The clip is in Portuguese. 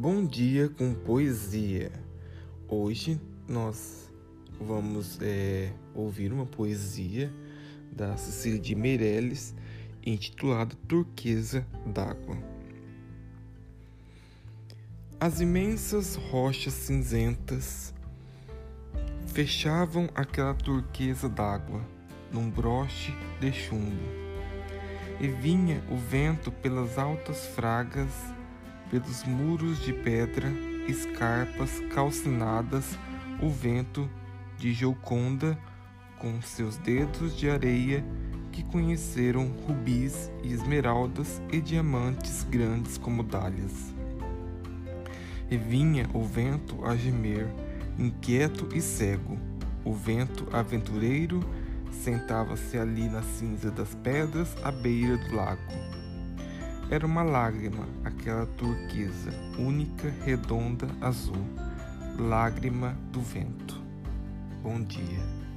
Bom dia com poesia. Hoje nós vamos é, ouvir uma poesia da Cecília de Meirelles intitulada Turquesa d'Água. As imensas rochas cinzentas fechavam aquela turquesa d'água num broche de chumbo, e vinha o vento pelas altas fragas pelos muros de pedra, escarpas calcinadas, o vento de Joconda com seus dedos de areia que conheceram rubis e esmeraldas e diamantes grandes como dálias. E vinha o vento a gemer, inquieto e cego. O vento aventureiro sentava-se ali na cinza das pedras à beira do lago era uma lágrima, aquela turquesa, única, redonda, azul, lágrima do vento. Bom dia.